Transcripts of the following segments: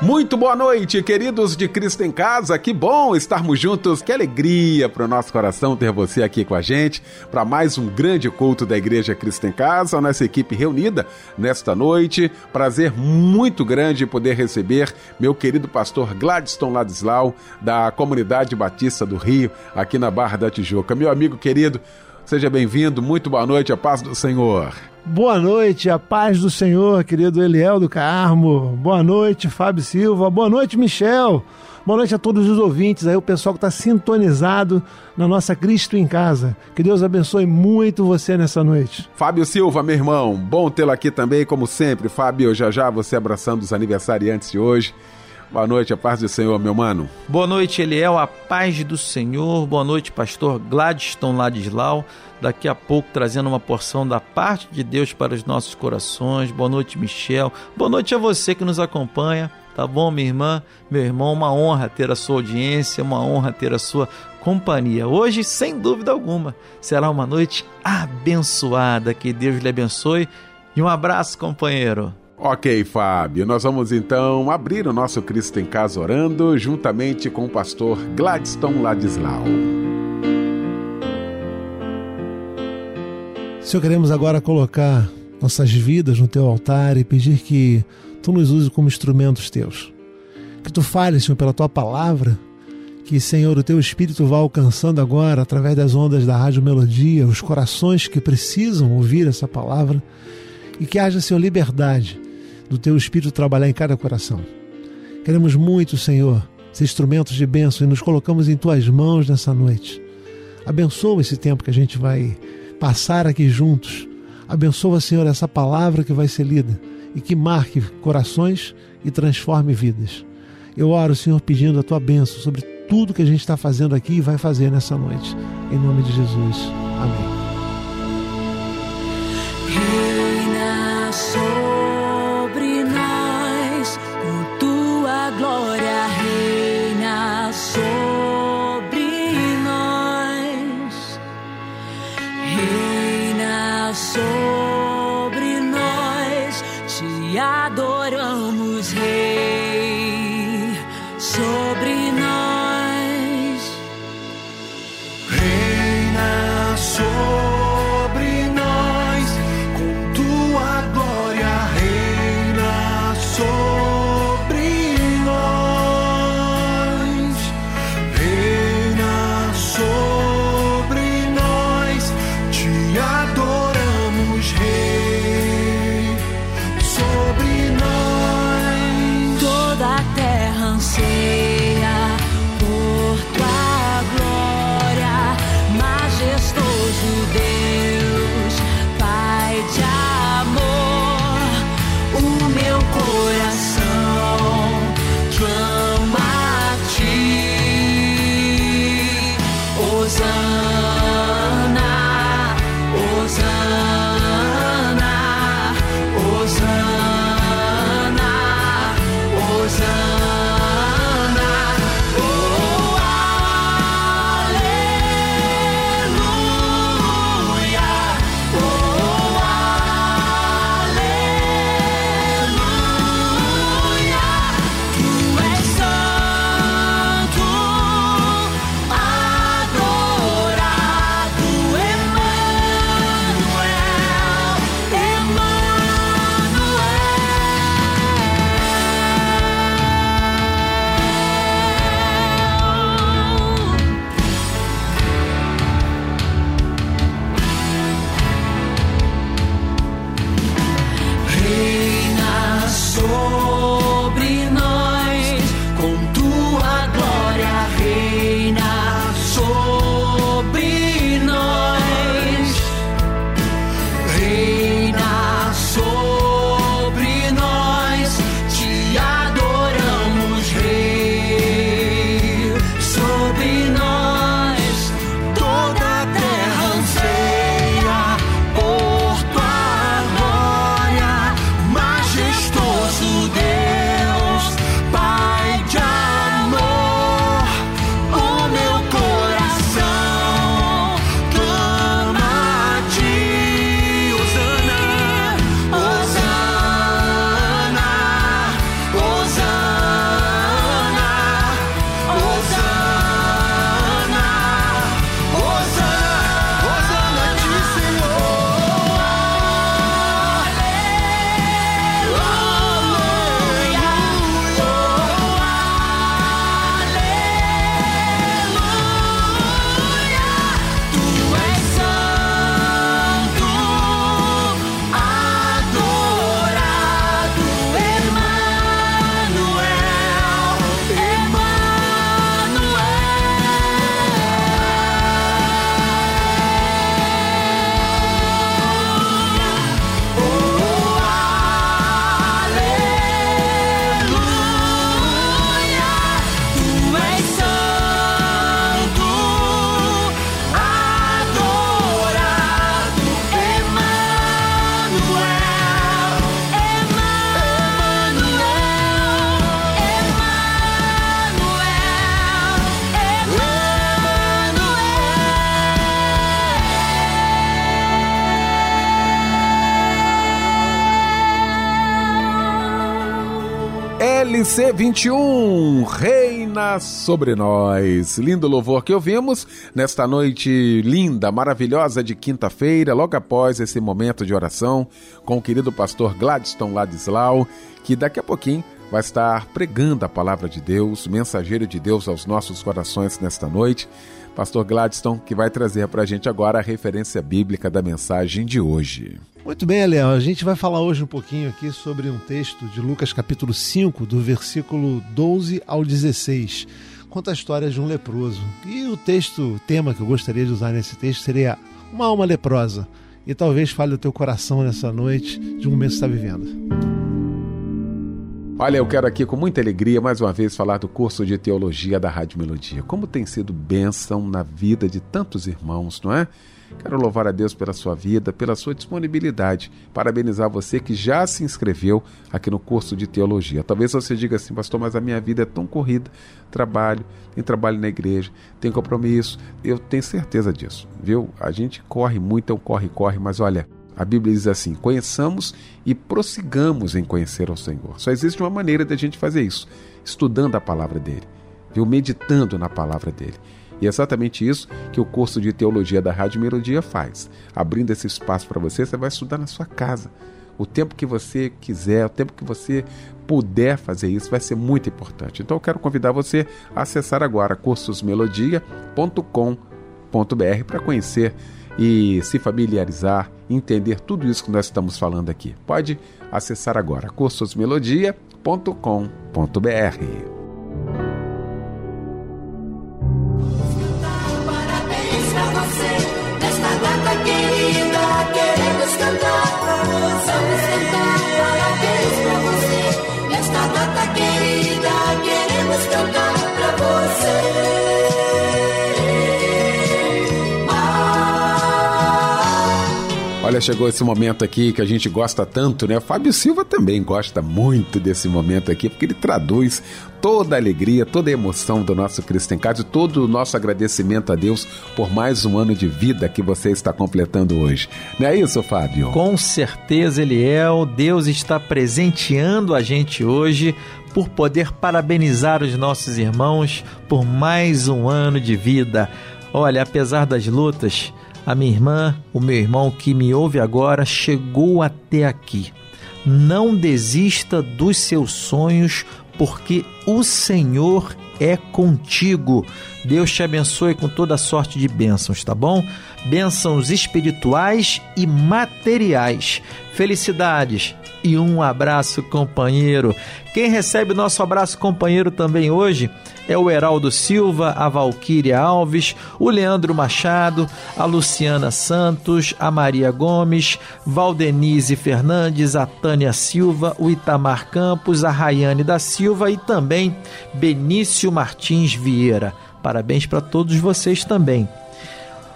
Muito boa noite, queridos de Cristo em Casa. Que bom estarmos juntos. Que alegria para o nosso coração ter você aqui com a gente para mais um grande culto da Igreja Cristo em Casa. Nossa equipe reunida nesta noite. Prazer muito grande poder receber meu querido pastor Gladstone Ladislau, da Comunidade Batista do Rio, aqui na Barra da Tijuca. Meu amigo querido, seja bem-vindo. Muito boa noite, a paz do Senhor. Boa noite, a paz do Senhor, querido Eliel do Carmo. Boa noite, Fábio Silva. Boa noite, Michel. Boa noite a todos os ouvintes aí, o pessoal que está sintonizado na nossa Cristo em Casa. Que Deus abençoe muito você nessa noite. Fábio Silva, meu irmão, bom tê-lo aqui também, como sempre. Fábio, já já você abraçando os aniversariantes de hoje. Boa noite, a paz do Senhor, meu mano. Boa noite, Eliel, a paz do Senhor. Boa noite, pastor Gladstone Ladislau. Daqui a pouco trazendo uma porção da parte de Deus para os nossos corações. Boa noite, Michel. Boa noite a você que nos acompanha. Tá bom, minha irmã, meu irmão? Uma honra ter a sua audiência, uma honra ter a sua companhia. Hoje, sem dúvida alguma, será uma noite abençoada. Que Deus lhe abençoe. E um abraço, companheiro. Ok, Fábio, nós vamos então abrir o nosso Cristo em Casa orando juntamente com o pastor Gladstone Ladislau. Senhor, queremos agora colocar nossas vidas no teu altar e pedir que tu nos uses como instrumentos teus. Que tu fales, Senhor, pela tua palavra, que, Senhor, o teu espírito vá alcançando agora, através das ondas da Rádio Melodia, os corações que precisam ouvir essa palavra e que haja, Senhor, liberdade do teu Espírito trabalhar em cada coração. Queremos muito, Senhor, ser instrumentos de bênção e nos colocamos em tuas mãos nessa noite. Abençoa esse tempo que a gente vai passar aqui juntos. Abençoa, Senhor, essa palavra que vai ser lida e que marque corações e transforme vidas. Eu oro, Senhor, pedindo a tua bênção sobre tudo que a gente está fazendo aqui e vai fazer nessa noite. Em nome de Jesus. Amém. LC21 reina sobre nós. Lindo louvor que ouvimos nesta noite linda, maravilhosa de quinta-feira, logo após esse momento de oração com o querido pastor Gladstone Ladislau, que daqui a pouquinho vai estar pregando a palavra de Deus, mensageiro de Deus aos nossos corações nesta noite. Pastor Gladstone, que vai trazer para a gente agora a referência bíblica da mensagem de hoje. Muito bem, Léo. A gente vai falar hoje um pouquinho aqui sobre um texto de Lucas capítulo 5, do versículo 12 ao 16. Conta a história de um leproso. E o texto, o tema que eu gostaria de usar nesse texto seria uma alma leprosa. E talvez fale o teu coração nessa noite de um momento que está vivendo. Olha, eu quero aqui com muita alegria mais uma vez falar do curso de teologia da Rádio Melodia. Como tem sido bênção na vida de tantos irmãos, não é? Quero louvar a Deus pela sua vida, pela sua disponibilidade. Parabenizar você que já se inscreveu aqui no curso de teologia. Talvez você diga assim, pastor, mas a minha vida é tão corrida. Trabalho, tem trabalho na igreja, tem compromisso. Eu tenho certeza disso, viu? A gente corre muito, é um corre, corre, mas olha, a Bíblia diz assim: conheçamos e prossigamos em conhecer ao Senhor. Só existe uma maneira de a gente fazer isso: estudando a palavra dele, viu? meditando na palavra dele. E é exatamente isso que o curso de teologia da Rádio Melodia faz. Abrindo esse espaço para você, você vai estudar na sua casa. O tempo que você quiser, o tempo que você puder fazer isso, vai ser muito importante. Então eu quero convidar você a acessar agora cursosmelodia.com.br para conhecer e se familiarizar, entender tudo isso que nós estamos falando aqui. Pode acessar agora cursosmelodia.com.br. Olha, chegou esse momento aqui que a gente gosta tanto, né? Fábio Silva também gosta muito desse momento aqui, porque ele traduz toda a alegria, toda a emoção do nosso Cristo em Casa e todo o nosso agradecimento a Deus por mais um ano de vida que você está completando hoje. Não é isso, Fábio? Com certeza, Eliel. Deus está presenteando a gente hoje por poder parabenizar os nossos irmãos por mais um ano de vida. Olha, apesar das lutas, a minha irmã, o meu irmão que me ouve agora, chegou até aqui. Não desista dos seus sonhos, porque o Senhor é contigo. Deus te abençoe com toda sorte de bênçãos, tá bom? Bênçãos espirituais e materiais. Felicidades e um abraço, companheiro. Quem recebe nosso abraço, companheiro, também hoje é o Heraldo Silva, a Valquíria Alves, o Leandro Machado, a Luciana Santos, a Maria Gomes, Valdenise Fernandes, a Tânia Silva, o Itamar Campos, a Rayane da Silva e também Benício Martins Vieira. Parabéns para todos vocês também.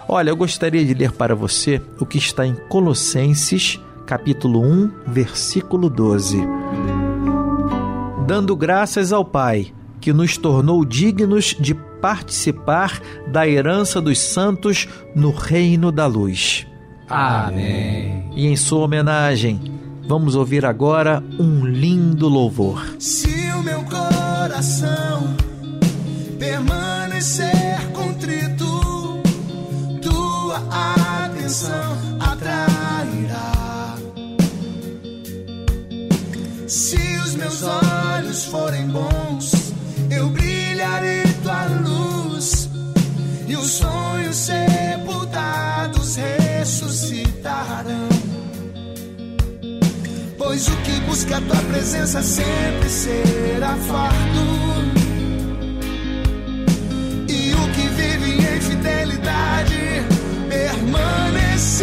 Olha, eu gostaria de ler para você o que está em Colossenses, capítulo 1, versículo 12. Dando graças ao Pai que nos tornou dignos de participar da herança dos santos no reino da luz. Amém. E em sua homenagem, vamos ouvir agora um lindo louvor. Se o meu coração permanecer contrito, atenção atrairá. Se os meus olhos forem bons, eu brilharei tua luz e os sonhos sepultados ressuscitarão. Pois o que busca tua presença sempre será farto. E o que vive em fidelidade permanecerá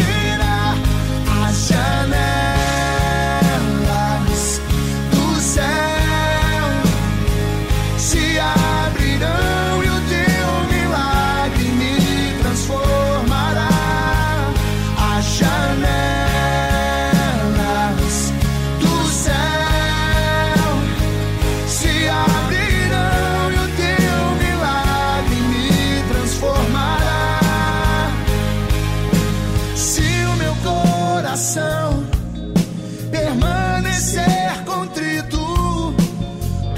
ser contrito,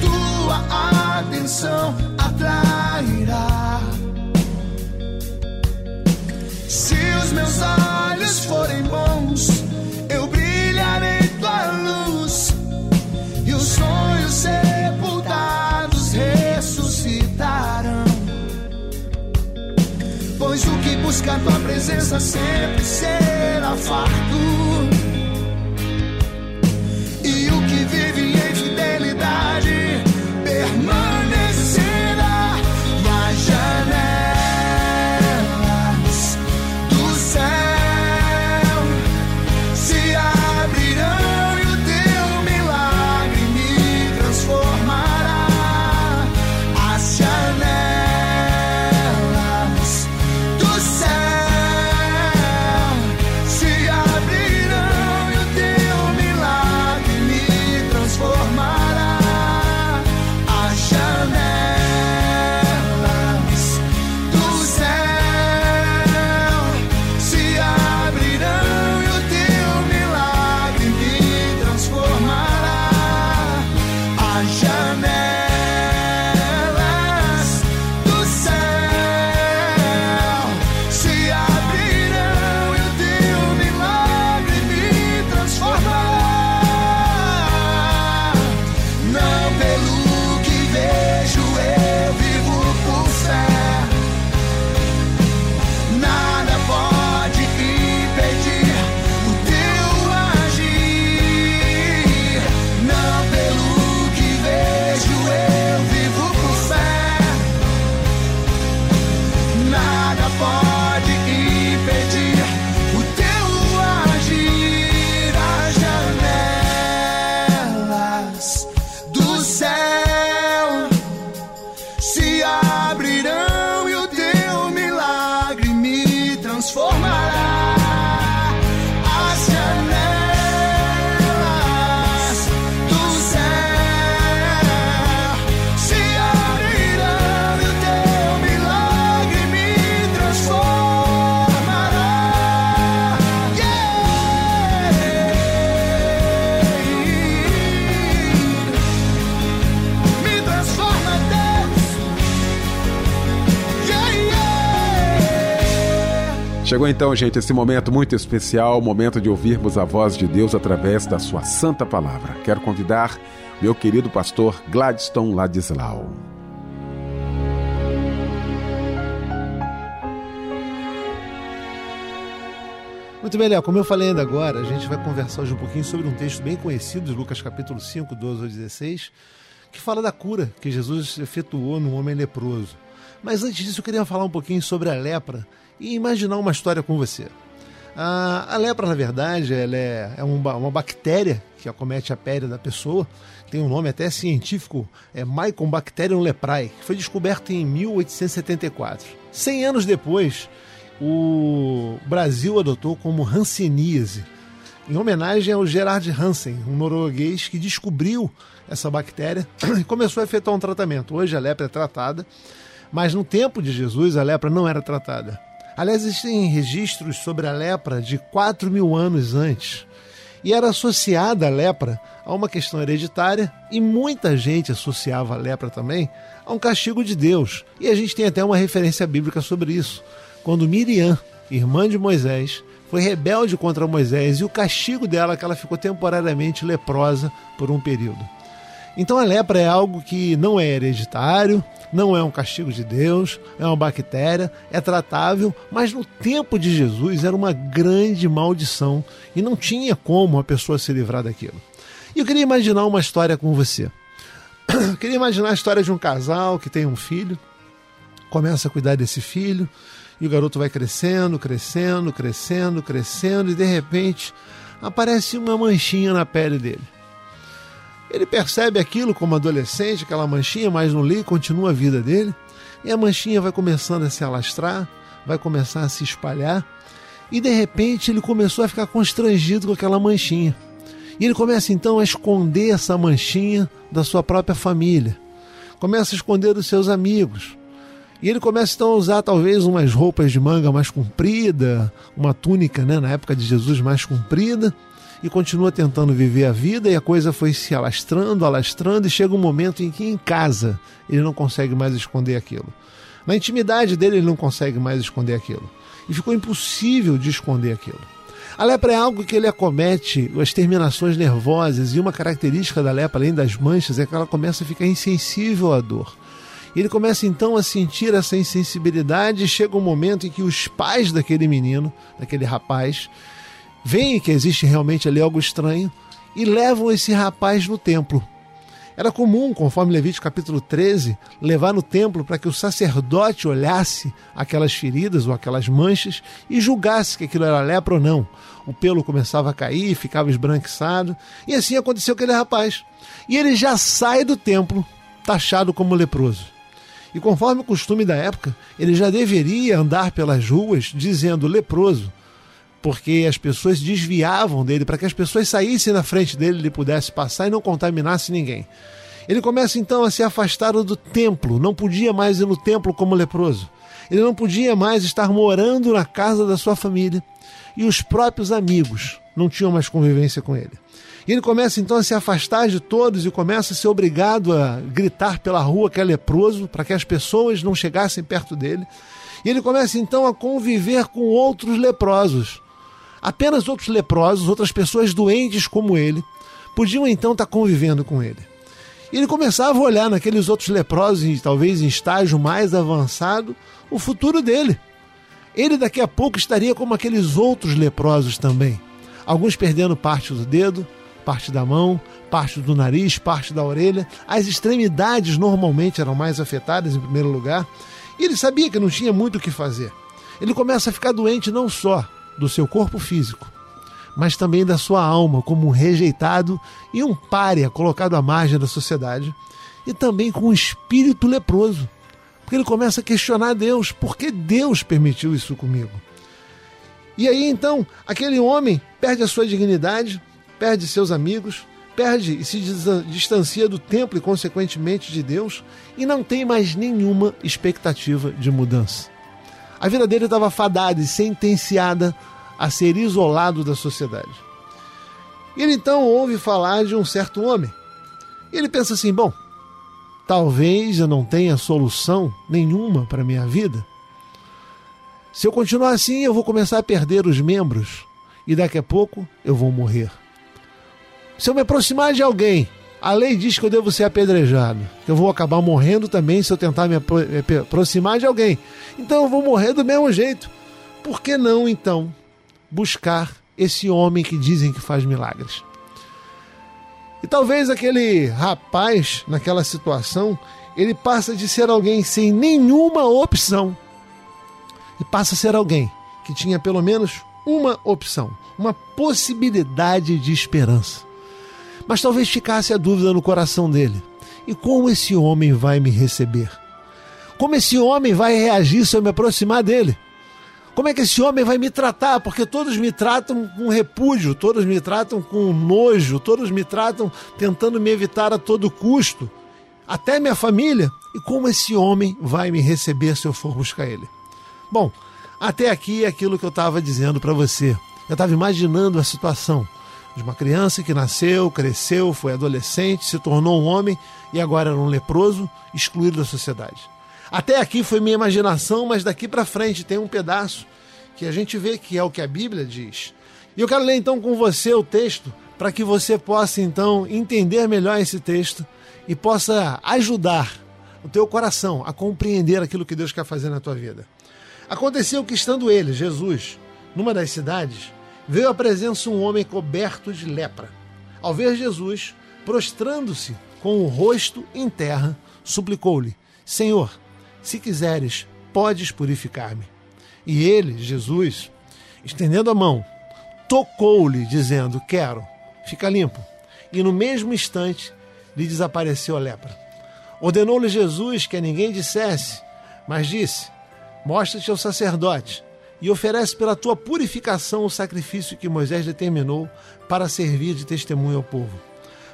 tua atenção atrairá. Se os meus olhos forem bons, eu brilharei tua luz e os sonhos sepultados ressuscitarão. Pois o que busca tua presença sempre será farto. Chegou então, gente, esse momento muito especial, momento de ouvirmos a voz de Deus através da sua santa palavra. Quero convidar meu querido pastor Gladstone Ladislau. Muito bem, Léo, como eu falei ainda agora, a gente vai conversar hoje um pouquinho sobre um texto bem conhecido de Lucas capítulo 5, 12 ao 16, que fala da cura que Jesus efetuou no homem leproso. Mas antes disso, eu queria falar um pouquinho sobre a lepra e imaginar uma história com você. A, a lepra, na verdade, ela é, é uma, uma, bactéria que acomete a pele da pessoa. Tem um nome até científico, é Mycobacterium leprae, que foi descoberto em 1874. Cem anos depois, o Brasil adotou como hanseníase, em homenagem ao Gerard Hansen, um norueguês que descobriu essa bactéria e começou a efetuar um tratamento. Hoje a lepra é tratada, mas no tempo de Jesus a lepra não era tratada. Aliás, existem registros sobre a lepra de 4 mil anos antes. E era associada a lepra a uma questão hereditária, e muita gente associava a lepra também a um castigo de Deus. E a gente tem até uma referência bíblica sobre isso. Quando Miriam, irmã de Moisés, foi rebelde contra Moisés e o castigo dela é que ela ficou temporariamente leprosa por um período. Então a lepra é algo que não é hereditário, não é um castigo de Deus, é uma bactéria, é tratável, mas no tempo de Jesus era uma grande maldição e não tinha como a pessoa se livrar daquilo. E eu queria imaginar uma história com você. Eu queria imaginar a história de um casal que tem um filho, começa a cuidar desse filho, e o garoto vai crescendo, crescendo, crescendo, crescendo, e de repente aparece uma manchinha na pele dele. Ele percebe aquilo como adolescente, aquela manchinha, mas não lê, continua a vida dele. E a manchinha vai começando a se alastrar, vai começar a se espalhar. E de repente ele começou a ficar constrangido com aquela manchinha. E ele começa então a esconder essa manchinha da sua própria família. Começa a esconder dos seus amigos. E ele começa então a usar talvez umas roupas de manga mais comprida, uma túnica, né, na época de Jesus mais comprida, e continua tentando viver a vida e a coisa foi se alastrando, alastrando e chega um momento em que em casa ele não consegue mais esconder aquilo. Na intimidade dele ele não consegue mais esconder aquilo. E ficou impossível de esconder aquilo. A lepra é algo que ele acomete as terminações nervosas e uma característica da lepra, além das manchas, é que ela começa a ficar insensível à dor. Ele começa então a sentir essa insensibilidade e chega um momento em que os pais daquele menino, daquele rapaz, veem que existe realmente ali algo estranho e levam esse rapaz no templo. Era comum, conforme Levítico capítulo 13, levar no templo para que o sacerdote olhasse aquelas feridas ou aquelas manchas e julgasse que aquilo era lepra ou não. O pelo começava a cair, ficava esbranquiçado, e assim aconteceu com aquele rapaz. E ele já sai do templo taxado como leproso. E conforme o costume da época, ele já deveria andar pelas ruas dizendo leproso, porque as pessoas desviavam dele para que as pessoas saíssem na frente dele, ele pudesse passar e não contaminasse ninguém. Ele começa então a se afastar do templo, não podia mais ir no templo como leproso. Ele não podia mais estar morando na casa da sua família. E os próprios amigos não tinham mais convivência com ele. E ele começa então a se afastar de todos e começa a ser obrigado a gritar pela rua que é leproso, para que as pessoas não chegassem perto dele. E ele começa então a conviver com outros leprosos. Apenas outros leprosos, outras pessoas doentes como ele, podiam então estar convivendo com ele. E ele começava a olhar naqueles outros leprosos, talvez em estágio mais avançado, o futuro dele. Ele daqui a pouco estaria como aqueles outros leprosos também. Alguns perdendo parte do dedo, parte da mão, parte do nariz, parte da orelha. As extremidades normalmente eram mais afetadas em primeiro lugar. E ele sabia que não tinha muito o que fazer. Ele começa a ficar doente não só do seu corpo físico, mas também da sua alma, como um rejeitado e um pária colocado à margem da sociedade, e também com um espírito leproso. Porque ele começa a questionar Deus: por que Deus permitiu isso comigo? E aí então, aquele homem perde a sua dignidade, perde seus amigos, perde e se distancia do templo e, consequentemente, de Deus, e não tem mais nenhuma expectativa de mudança. A vida dele estava fadada e sentenciada a ser isolado da sociedade. Ele então ouve falar de um certo homem. E ele pensa assim: bom, talvez eu não tenha solução nenhuma para minha vida. Se eu continuar assim, eu vou começar a perder os membros e daqui a pouco eu vou morrer. Se eu me aproximar de alguém a lei diz que eu devo ser apedrejado, que eu vou acabar morrendo também se eu tentar me aproximar de alguém. Então eu vou morrer do mesmo jeito. Por que não, então, buscar esse homem que dizem que faz milagres? E talvez aquele rapaz, naquela situação, ele passa de ser alguém sem nenhuma opção e passa a ser alguém que tinha pelo menos uma opção, uma possibilidade de esperança. Mas talvez ficasse a dúvida no coração dele: e como esse homem vai me receber? Como esse homem vai reagir se eu me aproximar dele? Como é que esse homem vai me tratar? Porque todos me tratam com repúdio, todos me tratam com nojo, todos me tratam tentando me evitar a todo custo, até minha família. E como esse homem vai me receber se eu for buscar ele? Bom, até aqui é aquilo que eu estava dizendo para você. Eu estava imaginando a situação de uma criança que nasceu, cresceu, foi adolescente, se tornou um homem e agora era um leproso, excluído da sociedade. Até aqui foi minha imaginação, mas daqui para frente tem um pedaço que a gente vê que é o que a Bíblia diz. E eu quero ler então com você o texto para que você possa então entender melhor esse texto e possa ajudar o teu coração a compreender aquilo que Deus quer fazer na tua vida. Aconteceu que estando ele, Jesus, numa das cidades, veio à presença um homem coberto de lepra. Ao ver Jesus, prostrando-se com o rosto em terra, suplicou-lhe: Senhor, se quiseres, podes purificar-me. E ele, Jesus, estendendo a mão, tocou-lhe, dizendo: Quero, fica limpo. E no mesmo instante lhe desapareceu a lepra. Ordenou-lhe Jesus que a ninguém dissesse, mas disse: Mostra-te ao sacerdote e oferece pela tua purificação o sacrifício que Moisés determinou para servir de testemunho ao povo.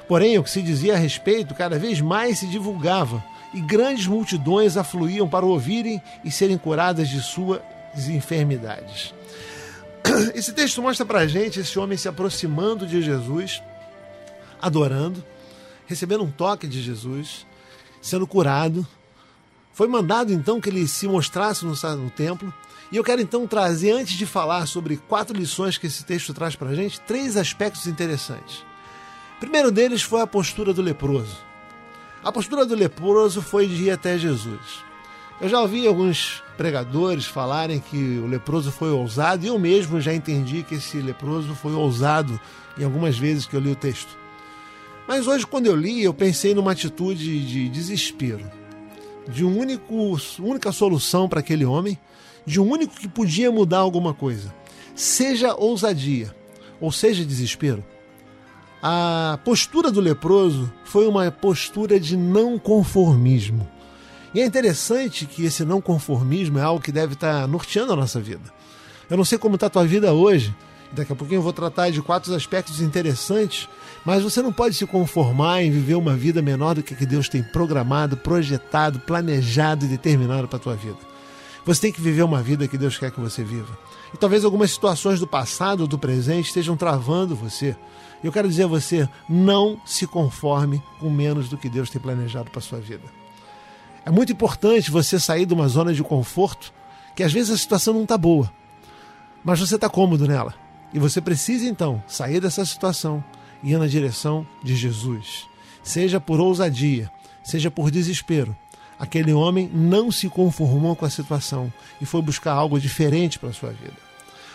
Porém, o que se dizia a respeito cada vez mais se divulgava, e grandes multidões afluíam para ouvirem e serem curadas de suas enfermidades. Esse texto mostra para a gente esse homem se aproximando de Jesus, adorando, recebendo um toque de Jesus, sendo curado. Foi mandado então que ele se mostrasse no, no templo e eu quero então trazer, antes de falar sobre quatro lições que esse texto traz para a gente, três aspectos interessantes. O primeiro deles foi a postura do leproso. A postura do leproso foi de ir até Jesus. Eu já ouvi alguns pregadores falarem que o leproso foi ousado, e eu mesmo já entendi que esse leproso foi ousado em algumas vezes que eu li o texto. Mas hoje, quando eu li, eu pensei numa atitude de desespero, de um único, única solução para aquele homem, de um único que podia mudar alguma coisa. Seja ousadia, ou seja desespero. A postura do leproso foi uma postura de não conformismo. E é interessante que esse não conformismo é algo que deve estar norteando a nossa vida. Eu não sei como está a tua vida hoje, daqui a pouquinho eu vou tratar de quatro aspectos interessantes, mas você não pode se conformar em viver uma vida menor do que Deus tem programado, projetado, planejado e determinado para a tua vida. Você tem que viver uma vida que Deus quer que você viva. E talvez algumas situações do passado ou do presente estejam travando você. Eu quero dizer a você, não se conforme com menos do que Deus tem planejado para sua vida. É muito importante você sair de uma zona de conforto, que às vezes a situação não está boa, mas você está cômodo nela. E você precisa então sair dessa situação e ir na direção de Jesus. Seja por ousadia, seja por desespero. Aquele homem não se conformou com a situação e foi buscar algo diferente para a sua vida.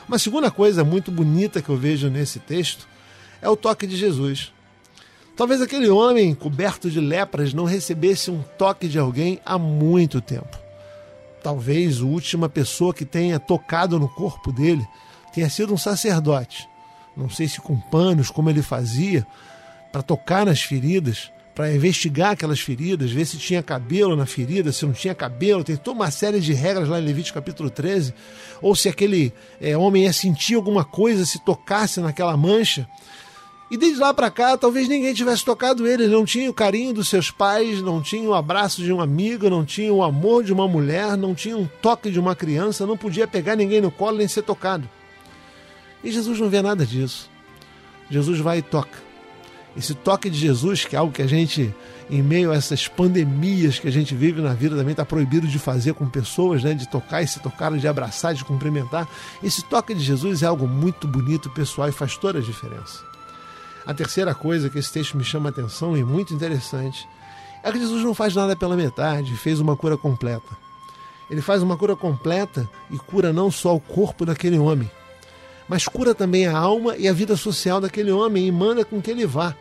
Uma segunda coisa muito bonita que eu vejo nesse texto é o toque de Jesus. Talvez aquele homem coberto de lepras não recebesse um toque de alguém há muito tempo. Talvez a última pessoa que tenha tocado no corpo dele tenha sido um sacerdote. Não sei se com panos, como ele fazia, para tocar nas feridas, para investigar aquelas feridas, ver se tinha cabelo na ferida, se não tinha cabelo. Tem toda uma série de regras lá em Levítico capítulo 13. Ou se aquele é, homem ia sentir alguma coisa se tocasse naquela mancha. E desde lá para cá, talvez ninguém tivesse tocado ele. Não tinha o carinho dos seus pais, não tinha o abraço de um amigo, não tinha o amor de uma mulher, não tinha um toque de uma criança, não podia pegar ninguém no colo nem ser tocado. E Jesus não vê nada disso. Jesus vai e toca. Esse toque de Jesus, que é algo que a gente, em meio a essas pandemias que a gente vive na vida, também está proibido de fazer com pessoas, né? de tocar e se tocar, de abraçar, de cumprimentar. Esse toque de Jesus é algo muito bonito, pessoal e faz toda a diferença. A terceira coisa que esse texto me chama a atenção e muito interessante é que Jesus não faz nada pela metade, fez uma cura completa. Ele faz uma cura completa e cura não só o corpo daquele homem, mas cura também a alma e a vida social daquele homem e manda com que ele vá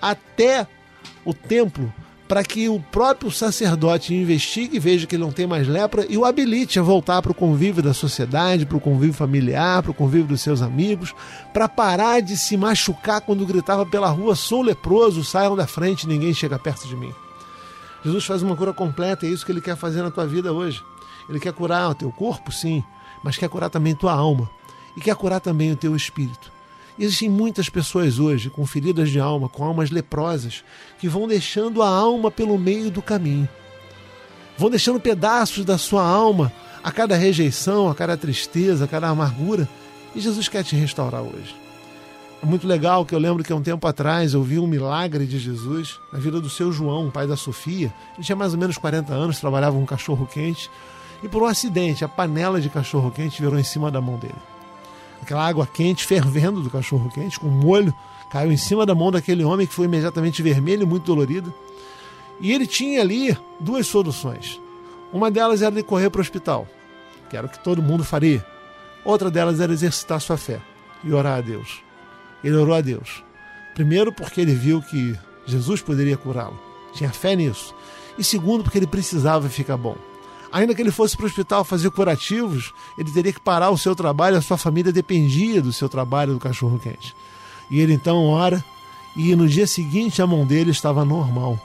até o templo para que o próprio sacerdote investigue, veja que ele não tem mais lepra e o habilite a voltar para o convívio da sociedade, para o convívio familiar, para o convívio dos seus amigos, para parar de se machucar quando gritava pela rua: sou leproso, saiam da frente, ninguém chega perto de mim. Jesus faz uma cura completa e é isso que ele quer fazer na tua vida hoje. Ele quer curar o teu corpo, sim, mas quer curar também tua alma e quer curar também o teu espírito. Existem muitas pessoas hoje com feridas de alma, com almas leprosas, que vão deixando a alma pelo meio do caminho. Vão deixando pedaços da sua alma a cada rejeição, a cada tristeza, a cada amargura. E Jesus quer te restaurar hoje. É muito legal que eu lembro que há um tempo atrás eu vi um milagre de Jesus na vida do seu João, pai da Sofia. Ele tinha mais ou menos 40 anos, trabalhava com um cachorro quente. E por um acidente, a panela de cachorro quente virou em cima da mão dele aquela água quente fervendo do cachorro quente, com molho, caiu em cima da mão daquele homem que foi imediatamente vermelho e muito dolorido. E ele tinha ali duas soluções. Uma delas era de correr para o hospital, que era o que todo mundo faria. Outra delas era exercitar sua fé e orar a Deus. Ele orou a Deus. Primeiro, porque ele viu que Jesus poderia curá-lo, tinha fé nisso. E segundo, porque ele precisava ficar bom. Ainda que ele fosse para o hospital fazer curativos, ele teria que parar o seu trabalho, a sua família dependia do seu trabalho do cachorro quente. E ele então ora, e no dia seguinte a mão dele estava normal.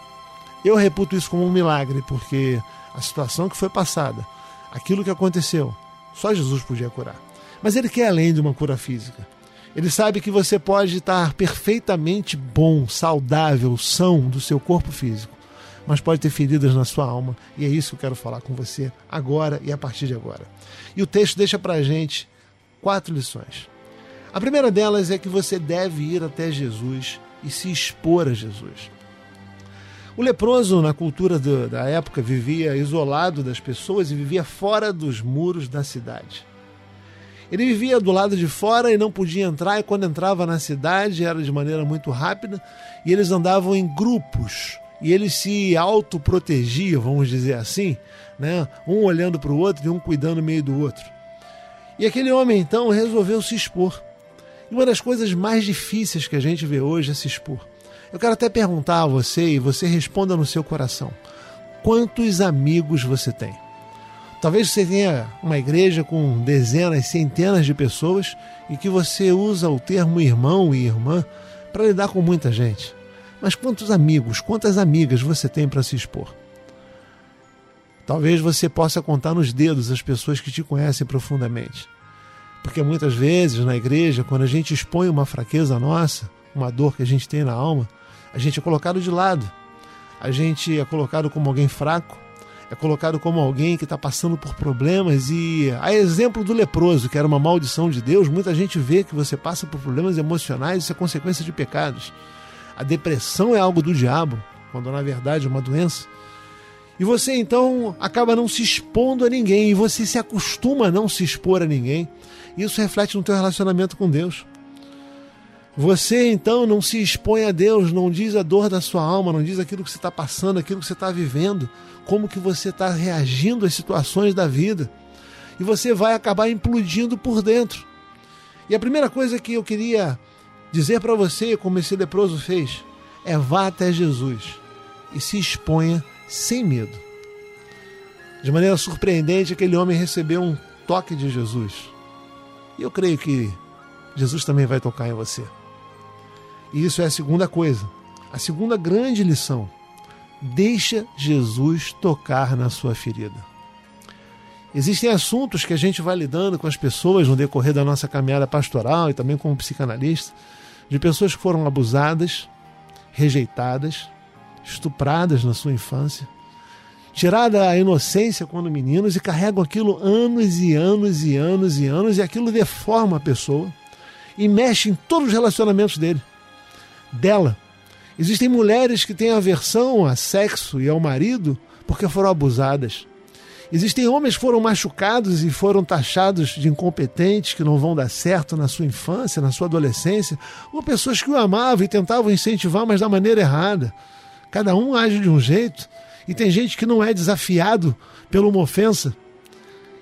Eu reputo isso como um milagre, porque a situação que foi passada, aquilo que aconteceu, só Jesus podia curar. Mas ele quer além de uma cura física. Ele sabe que você pode estar perfeitamente bom, saudável, são do seu corpo físico mas pode ter feridas na sua alma. E é isso que eu quero falar com você agora e a partir de agora. E o texto deixa para a gente quatro lições. A primeira delas é que você deve ir até Jesus e se expor a Jesus. O leproso, na cultura do, da época, vivia isolado das pessoas e vivia fora dos muros da cidade. Ele vivia do lado de fora e não podia entrar, e quando entrava na cidade era de maneira muito rápida, e eles andavam em grupos e eles se autoprotegiam, vamos dizer assim, né? um olhando para o outro e um cuidando meio do outro. E aquele homem então resolveu se expor. E uma das coisas mais difíceis que a gente vê hoje é se expor. Eu quero até perguntar a você e você responda no seu coração: quantos amigos você tem? Talvez você tenha uma igreja com dezenas, centenas de pessoas e que você usa o termo irmão e irmã para lidar com muita gente. Mas quantos amigos, quantas amigas você tem para se expor? Talvez você possa contar nos dedos as pessoas que te conhecem profundamente. Porque muitas vezes na igreja, quando a gente expõe uma fraqueza nossa, uma dor que a gente tem na alma, a gente é colocado de lado. A gente é colocado como alguém fraco, é colocado como alguém que está passando por problemas e a exemplo do leproso, que era uma maldição de Deus, muita gente vê que você passa por problemas emocionais, isso é consequência de pecados. A depressão é algo do diabo, quando na verdade é uma doença. E você então acaba não se expondo a ninguém e você se acostuma a não se expor a ninguém. Isso reflete no teu relacionamento com Deus. Você então não se expõe a Deus, não diz a dor da sua alma, não diz aquilo que você está passando, aquilo que você está vivendo, como que você está reagindo às situações da vida. E você vai acabar implodindo por dentro. E a primeira coisa que eu queria dizer para você, como esse leproso fez, é vá até Jesus e se exponha sem medo. De maneira surpreendente, aquele homem recebeu um toque de Jesus. E eu creio que Jesus também vai tocar em você. E isso é a segunda coisa. A segunda grande lição. Deixa Jesus tocar na sua ferida. Existem assuntos que a gente vai lidando com as pessoas no decorrer da nossa caminhada pastoral e também como psicanalista, de pessoas que foram abusadas, rejeitadas, estupradas na sua infância, tirada a inocência quando meninos e carregam aquilo anos e anos e anos e anos e aquilo deforma a pessoa e mexe em todos os relacionamentos dele dela. Existem mulheres que têm aversão a sexo e ao marido porque foram abusadas. Existem homens que foram machucados e foram taxados de incompetentes, que não vão dar certo na sua infância, na sua adolescência, ou pessoas que o amavam e tentavam incentivar, mas da maneira errada. Cada um age de um jeito, e tem gente que não é desafiado por uma ofensa.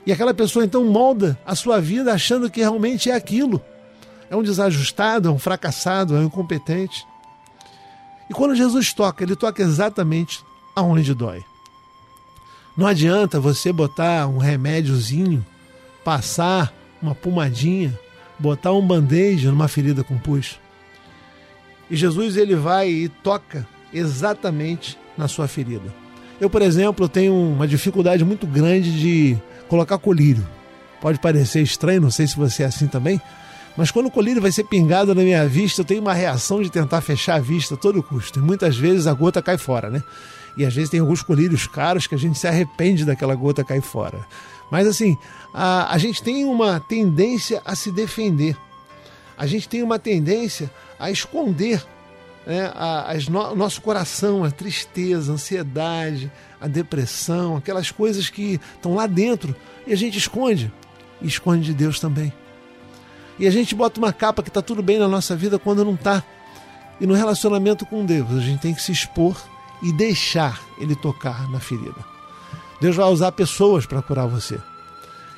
E aquela pessoa então molda a sua vida achando que realmente é aquilo é um desajustado, é um fracassado, é um incompetente. E quando Jesus toca, ele toca exatamente aonde dói. Não adianta você botar um remédiozinho, passar uma pomadinha, botar um band-aid numa ferida com pus. E Jesus ele vai e toca exatamente na sua ferida. Eu, por exemplo, tenho uma dificuldade muito grande de colocar colírio. Pode parecer estranho, não sei se você é assim também, mas quando o colírio vai ser pingado na minha vista, eu tenho uma reação de tentar fechar a vista a todo custo. E muitas vezes a gota cai fora, né? E às vezes tem alguns colírios caros que a gente se arrepende daquela gota cair fora. Mas assim, a, a gente tem uma tendência a se defender. A gente tem uma tendência a esconder né, a, as nosso coração, a tristeza, a ansiedade, a depressão, aquelas coisas que estão lá dentro e a gente esconde. E esconde de Deus também. E a gente bota uma capa que está tudo bem na nossa vida quando não está. E no relacionamento com Deus, a gente tem que se expor e deixar Ele tocar na ferida. Deus vai usar pessoas para curar você.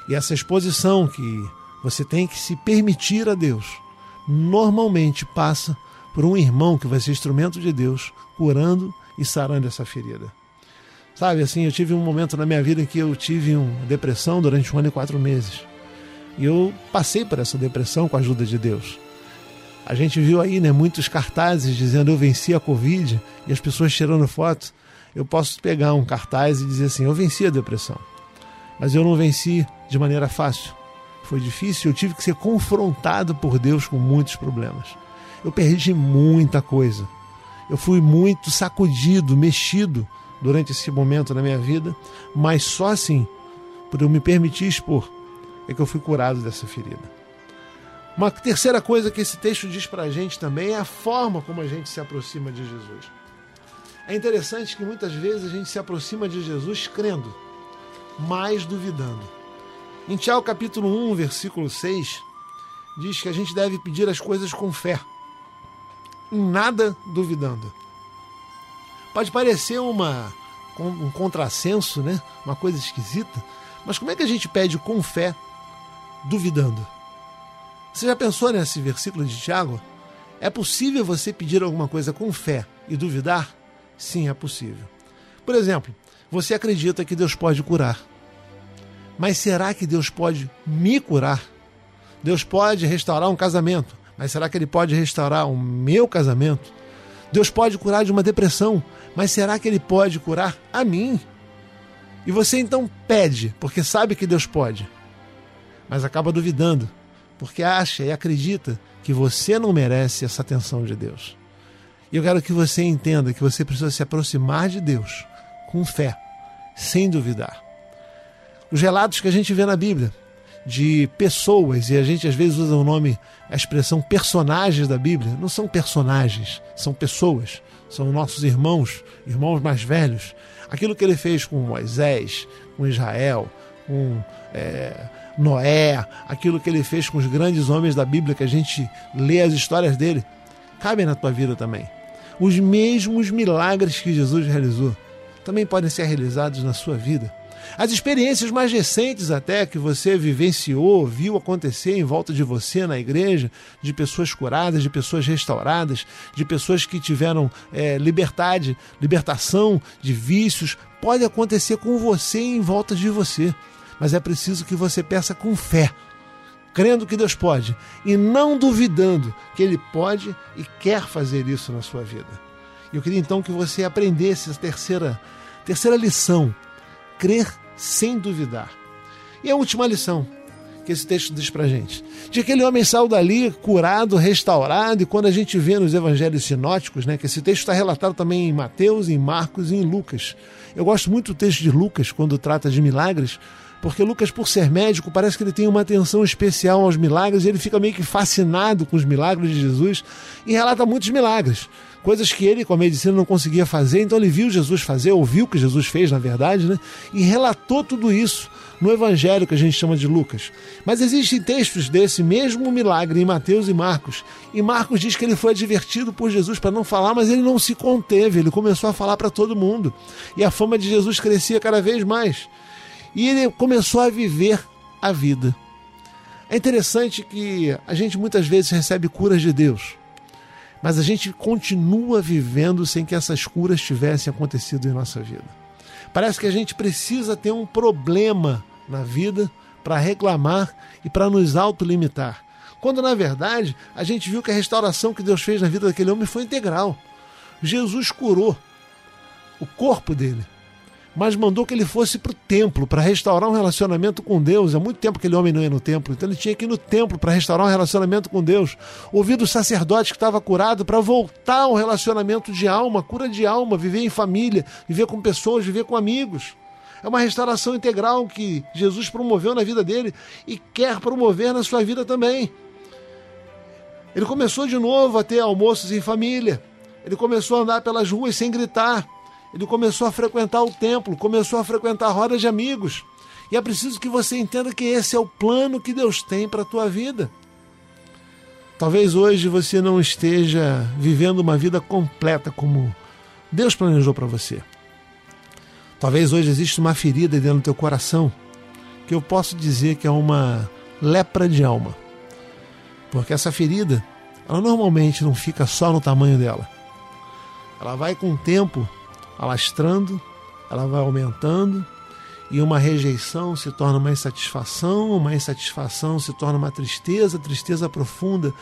E essa exposição que você tem que se permitir a Deus, normalmente passa por um irmão que vai ser instrumento de Deus, curando e sarando essa ferida. Sabe, assim, eu tive um momento na minha vida que eu tive uma depressão durante um ano e quatro meses. E eu passei por essa depressão com a ajuda de Deus. A gente viu aí né, muitos cartazes dizendo eu venci a Covid e as pessoas tirando foto. Eu posso pegar um cartaz e dizer assim: eu venci a depressão. Mas eu não venci de maneira fácil. Foi difícil, eu tive que ser confrontado por Deus com muitos problemas. Eu perdi muita coisa. Eu fui muito sacudido, mexido durante esse momento na minha vida, mas só assim, por eu me permitir expor é que eu fui curado dessa ferida. Uma terceira coisa que esse texto diz para a gente também é a forma como a gente se aproxima de Jesus. É interessante que muitas vezes a gente se aproxima de Jesus crendo, mas duvidando. Em Tiago capítulo 1, versículo 6, diz que a gente deve pedir as coisas com fé, em nada duvidando. Pode parecer uma, um contrassenso, né? uma coisa esquisita, mas como é que a gente pede com fé, duvidando? Você já pensou nesse versículo de Tiago? É possível você pedir alguma coisa com fé e duvidar? Sim, é possível. Por exemplo, você acredita que Deus pode curar. Mas será que Deus pode me curar? Deus pode restaurar um casamento, mas será que Ele pode restaurar o meu casamento? Deus pode curar de uma depressão, mas será que Ele pode curar a mim? E você então pede, porque sabe que Deus pode, mas acaba duvidando, porque acha e acredita que você não merece essa atenção de Deus. E eu quero que você entenda que você precisa se aproximar de Deus com fé, sem duvidar. Os relatos que a gente vê na Bíblia de pessoas, e a gente às vezes usa o nome, a expressão personagens da Bíblia, não são personagens, são pessoas, são nossos irmãos, irmãos mais velhos. Aquilo que ele fez com Moisés, com Israel, com é, Noé, aquilo que ele fez com os grandes homens da Bíblia, que a gente lê as histórias dele, cabem na tua vida também. Os mesmos milagres que Jesus realizou também podem ser realizados na sua vida. As experiências mais recentes, até que você vivenciou, viu acontecer em volta de você na igreja, de pessoas curadas, de pessoas restauradas, de pessoas que tiveram é, liberdade, libertação de vícios, pode acontecer com você em volta de você. Mas é preciso que você peça com fé, crendo que Deus pode e não duvidando que Ele pode e quer fazer isso na sua vida. Eu queria então que você aprendesse a terceira, terceira lição: crer sem duvidar. E a última lição que esse texto diz pra gente: de aquele homem saiu dali curado, restaurado, e quando a gente vê nos evangelhos sinóticos, né, que esse texto está relatado também em Mateus, em Marcos e em Lucas. Eu gosto muito do texto de Lucas quando trata de milagres, porque Lucas, por ser médico, parece que ele tem uma atenção especial aos milagres e ele fica meio que fascinado com os milagres de Jesus e relata muitos milagres coisas que ele, com a medicina, não conseguia fazer. Então ele viu Jesus fazer, ouviu o que Jesus fez, na verdade, né? e relatou tudo isso no Evangelho que a gente chama de Lucas. Mas existem textos desse mesmo milagre em Mateus e Marcos. E Marcos diz que ele foi advertido por Jesus para não falar, mas ele não se conteve, ele começou a falar para todo mundo. E a fama de Jesus crescia cada vez mais. E ele começou a viver a vida. É interessante que a gente muitas vezes recebe curas de Deus mas a gente continua vivendo sem que essas curas tivessem acontecido em nossa vida. Parece que a gente precisa ter um problema na vida para reclamar e para nos autolimitar. Quando na verdade a gente viu que a restauração que Deus fez na vida daquele homem foi integral. Jesus curou o corpo dele, mas mandou que ele fosse para o templo para restaurar um relacionamento com Deus. Há muito tempo que aquele homem não ia no templo, então ele tinha que ir no templo para restaurar um relacionamento com Deus. Ouvir do sacerdote que estava curado para voltar ao relacionamento de alma, cura de alma, viver em família, viver com pessoas, viver com amigos. É uma restauração integral que Jesus promoveu na vida dele e quer promover na sua vida também. Ele começou de novo a ter almoços em família. Ele começou a andar pelas ruas sem gritar ele começou a frequentar o templo, começou a frequentar rodas de amigos. E é preciso que você entenda que esse é o plano que Deus tem para a tua vida. Talvez hoje você não esteja vivendo uma vida completa como Deus planejou para você. Talvez hoje exista uma ferida dentro do teu coração que eu posso dizer que é uma lepra de alma. Porque essa ferida, ela normalmente não fica só no tamanho dela. Ela vai com o tempo alastrando, ela vai aumentando, e uma rejeição se torna uma insatisfação, uma insatisfação se torna uma tristeza, tristeza profunda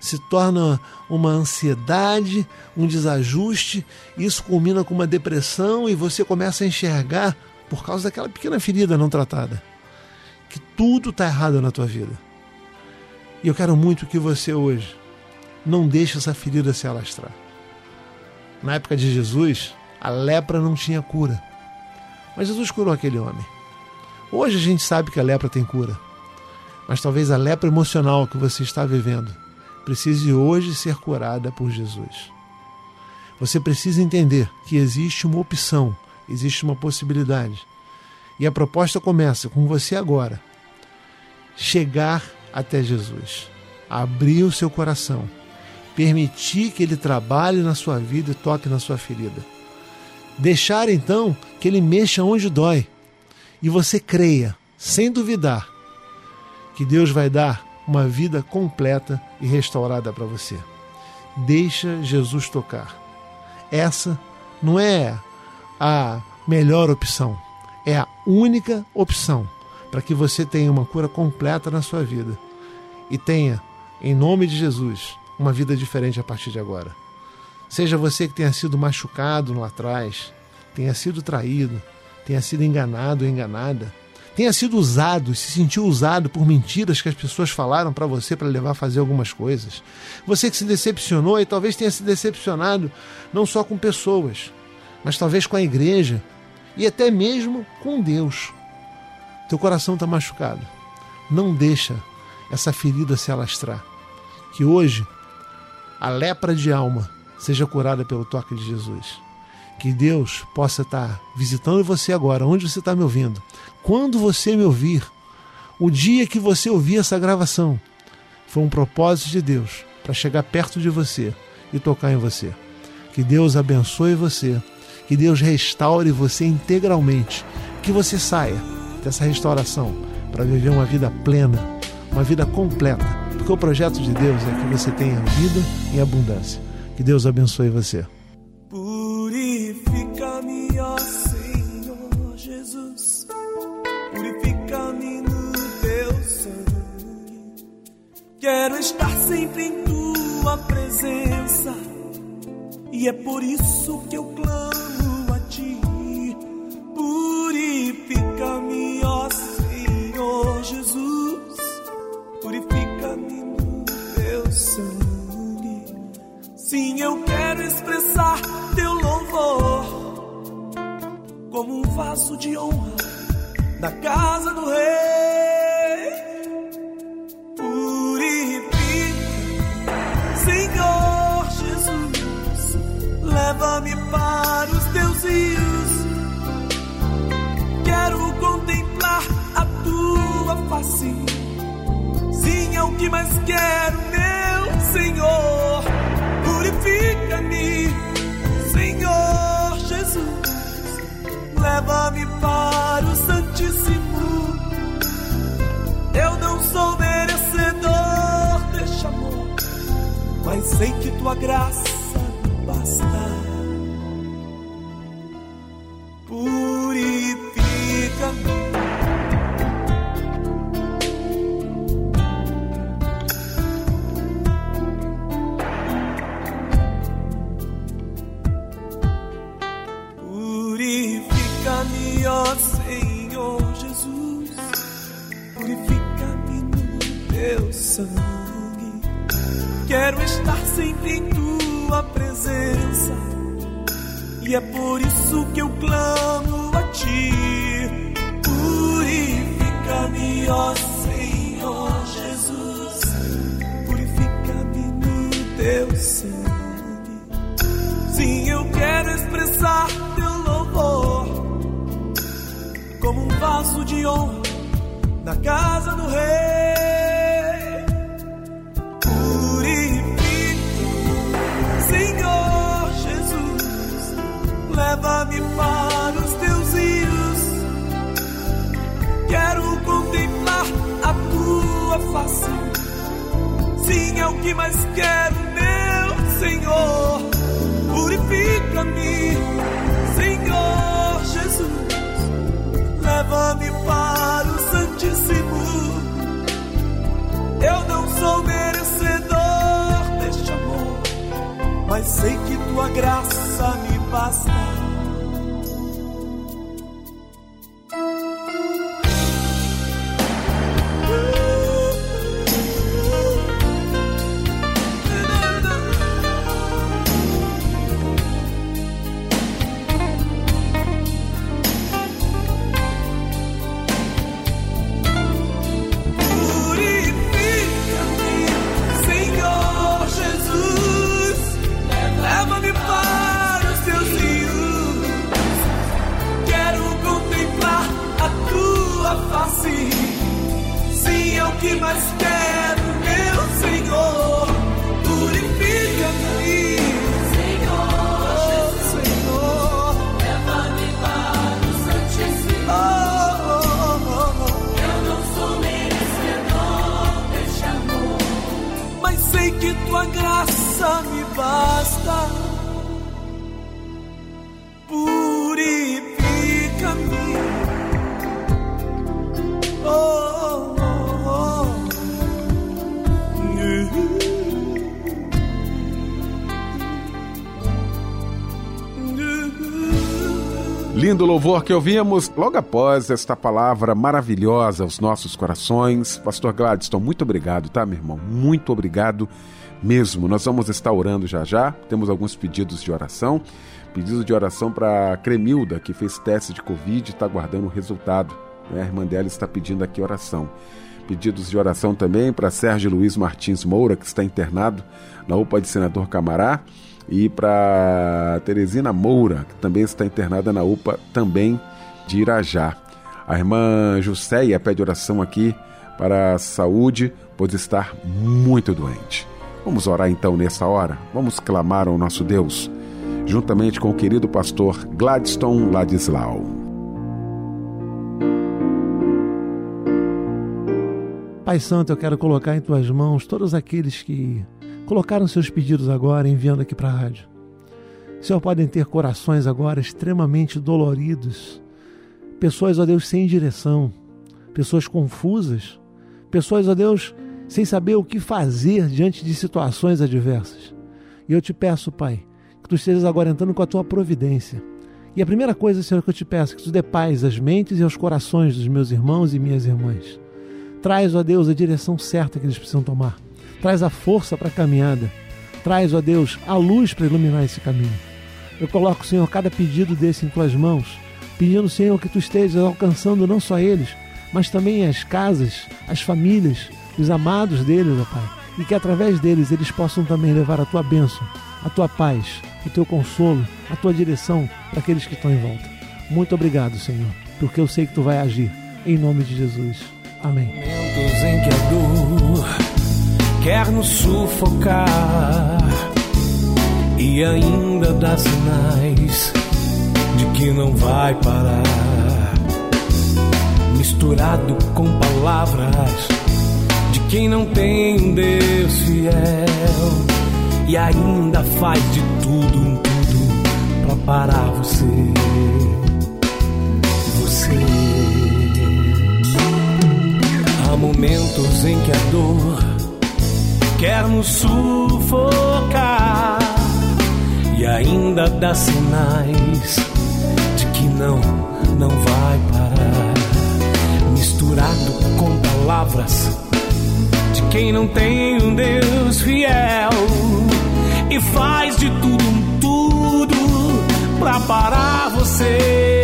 se torna uma ansiedade, um desajuste, isso culmina com uma depressão e você começa a enxergar, por causa daquela pequena ferida não tratada, que tudo está errado na tua vida. E eu quero muito que você hoje não deixe essa ferida se alastrar. Na época de Jesus, a lepra não tinha cura. Mas Jesus curou aquele homem. Hoje a gente sabe que a lepra tem cura. Mas talvez a lepra emocional que você está vivendo precise hoje ser curada por Jesus. Você precisa entender que existe uma opção, existe uma possibilidade. E a proposta começa com você agora. Chegar até Jesus, abrir o seu coração, permitir que ele trabalhe na sua vida e toque na sua ferida Deixar então que ele mexa onde dói. E você creia, sem duvidar, que Deus vai dar uma vida completa e restaurada para você. Deixa Jesus tocar. Essa não é a melhor opção, é a única opção para que você tenha uma cura completa na sua vida e tenha, em nome de Jesus, uma vida diferente a partir de agora. Seja você que tenha sido machucado lá atrás, tenha sido traído, tenha sido enganado ou enganada, tenha sido usado, se sentiu usado por mentiras que as pessoas falaram para você para levar a fazer algumas coisas. Você que se decepcionou e talvez tenha se decepcionado não só com pessoas, mas talvez com a igreja e até mesmo com Deus. Teu coração está machucado. Não deixa essa ferida se alastrar. Que hoje a lepra de alma seja curada pelo toque de Jesus. Que Deus possa estar visitando você agora, onde você está me ouvindo. Quando você me ouvir, o dia que você ouvir essa gravação, foi um propósito de Deus para chegar perto de você e tocar em você. Que Deus abençoe você, que Deus restaure você integralmente, que você saia dessa restauração para viver uma vida plena, uma vida completa, porque o projeto de Deus é que você tenha vida em abundância. Que Deus abençoe você. Purifica-me, ó Senhor Jesus. Purifica-me no teu sangue. Quero estar sempre em tua presença. E é por isso que eu clamo a ti. Purifica-me, expressar teu louvor como um vaso de honra na casa do rei. Purifica, Senhor Jesus, leva-me para os teus rios. Quero contemplar a tua face. Sim, é o que mais quero, meu Senhor purifica-me, Senhor Jesus, leva-me para o Santíssimo. Eu não sou merecedor deste amor, mas sei que tua graça Ó Senhor Jesus. Purifica-me no teu sangue. Quero estar sempre em tua presença. E é por isso que eu clamo a ti. Purifica-me, ó Senhor Jesus. Purifica-me no teu sangue. Sim, eu quero expressar vaso de honra na casa do rei. Purifica, Senhor Jesus, leva-me para os teus rios. Quero contemplar a tua face. Sim, é o que mais quero, meu Senhor. Leva-me para o Santíssimo. Eu não sou merecedor deste amor, mas sei que tua graça me basta. Lindo louvor que ouvimos logo após esta palavra maravilhosa aos nossos corações. Pastor Gladstone, muito obrigado, tá, meu irmão? Muito obrigado mesmo. Nós vamos estar orando já já. Temos alguns pedidos de oração. Pedido de oração para Cremilda, que fez teste de Covid e está aguardando o resultado. Né? A irmã dela está pedindo aqui oração. Pedidos de oração também para Sérgio Luiz Martins Moura, que está internado na UPA de Senador Camará e para Teresina Moura, que também está internada na UPA também de Irajá. A irmã Jusceia pede oração aqui para a saúde, pois estar muito doente. Vamos orar então nessa hora? Vamos clamar ao nosso Deus, juntamente com o querido pastor Gladstone Ladislau. Pai Santo, eu quero colocar em tuas mãos todos aqueles que colocaram seus pedidos agora, enviando aqui para a rádio. Senhor, podem ter corações agora extremamente doloridos, pessoas, ó Deus, sem direção, pessoas confusas, pessoas, ó Deus, sem saber o que fazer diante de situações adversas. E eu te peço, Pai, que tu estejas agora entrando com a tua providência. E a primeira coisa, Senhor, que eu te peço, é que tu dê paz às mentes e aos corações dos meus irmãos e minhas irmãs. Traz, ó Deus, a direção certa que eles precisam tomar traz a força para a caminhada, traz, ó Deus, a luz para iluminar esse caminho. Eu coloco, Senhor, cada pedido desse em tuas mãos, pedindo, Senhor, que tu estejas alcançando não só eles, mas também as casas, as famílias, os amados deles, ó Pai, e que através deles eles possam também levar a tua bênção, a tua paz, o teu consolo, a tua direção para aqueles que estão em volta. Muito obrigado, Senhor, porque eu sei que tu vai agir. Em nome de Jesus. Amém. Quer nos sufocar e ainda dá sinais de que não vai parar. Misturado com palavras de quem não tem um Deus fiel e ainda faz de tudo um tudo pra parar você. Você. Há momentos em que a dor quer nos sufocar e ainda dá sinais de que não, não vai parar. Misturado com palavras de quem não tem um Deus fiel e faz de tudo, tudo pra parar você.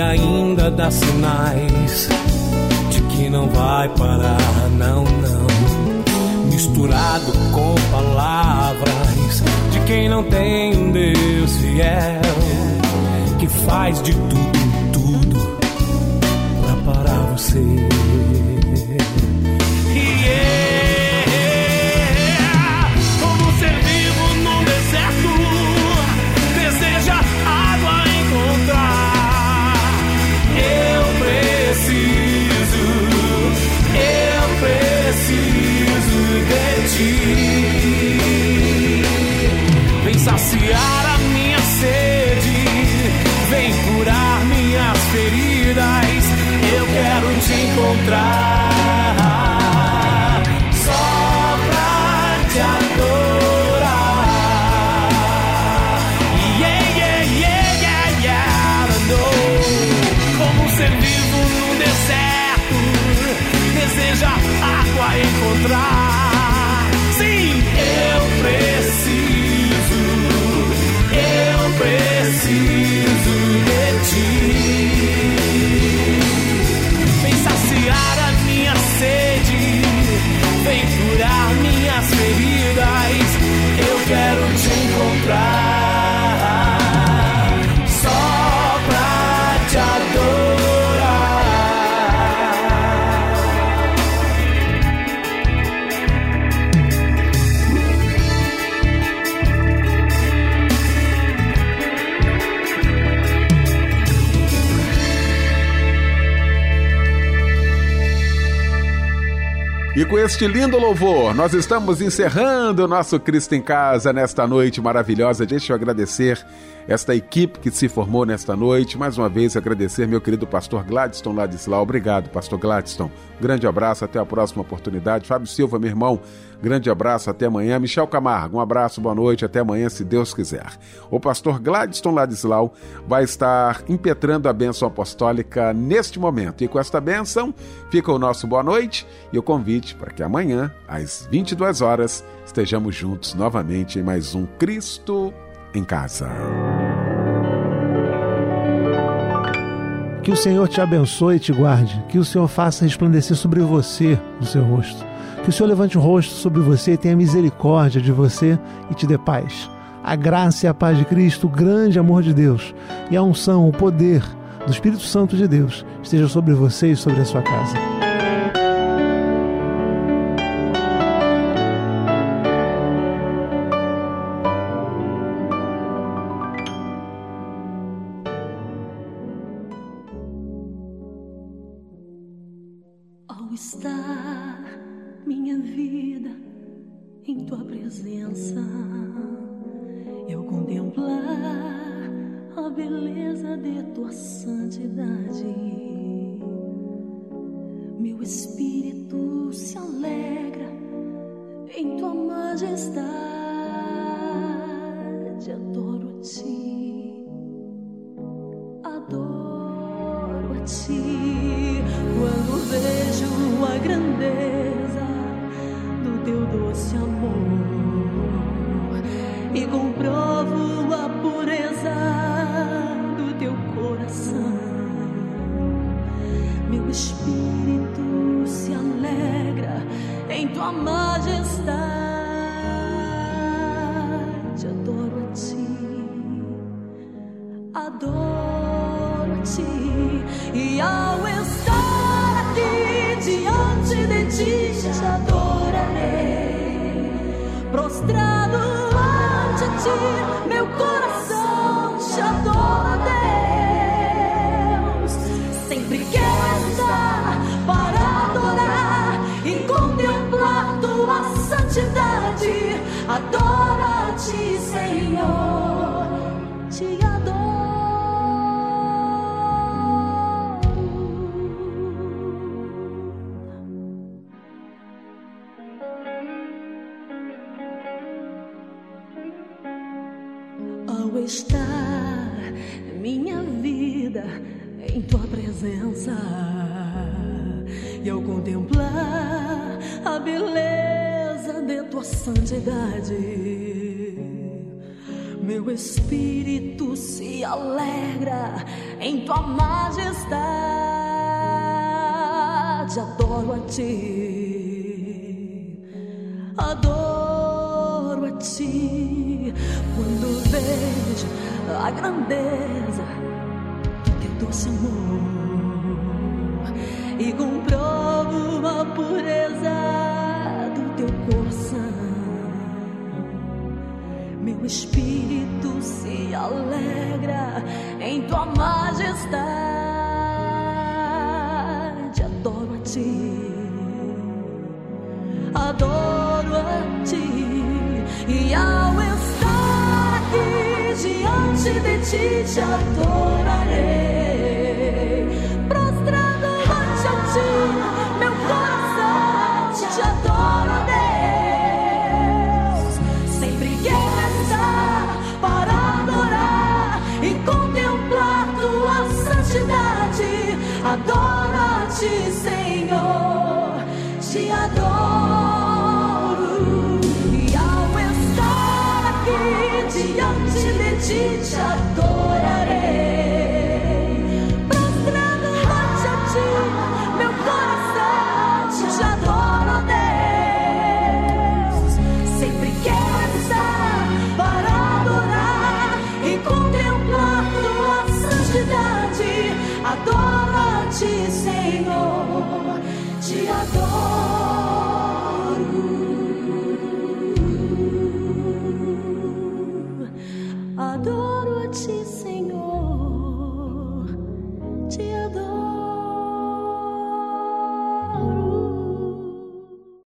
Ainda dá sinais de que não vai parar, não, não. Misturado com palavras de quem não tem um Deus fiel, que faz de tudo, tudo pra parar você. Com este lindo louvor, nós estamos encerrando o nosso Cristo em Casa nesta noite maravilhosa. Deixa eu agradecer esta equipe que se formou nesta noite. Mais uma vez, agradecer meu querido pastor Gladstone Ladislau. Obrigado, pastor Gladstone. Grande abraço, até a próxima oportunidade. Fábio Silva, meu irmão, grande abraço, até amanhã. Michel Camargo, um abraço, boa noite, até amanhã, se Deus quiser. O pastor Gladstone Ladislau vai estar impetrando a bênção apostólica neste momento. E com esta bênção, fica o nosso boa noite e o convite para que amanhã, às 22 horas, estejamos juntos novamente em mais um Cristo em Casa. Que o Senhor te abençoe e te guarde. Que o Senhor faça resplandecer sobre você o seu rosto. Que o Senhor levante o rosto sobre você tenha misericórdia de você e te dê paz. A graça e a paz de Cristo, o grande amor de Deus e a unção, o poder do Espírito Santo de Deus esteja sobre você e sobre a sua casa. Tua presença, eu contemplar a beleza de tua santidade. Meu espírito se alegra em tua majestade, adoro-te adoro a ti. Quando vejo a grandeza teu doce amor e comprovo a pureza do teu coração. Meu espírito se alegra em tua majestade, adoro a ti adoro-te e ao estar aqui diante de ti te adorarei prostrado ante ti meu coração santidade, meu espírito se alegra em tua majestade, adoro a ti, adoro a ti. Quando vejo a grandeza do teu doce amor e comprovo a pureza Meu espírito se alegra em tua majestade, adoro a ti. Adoro a ti. E ao estar aqui diante de ti te adorarei diante de ti, te adorarei.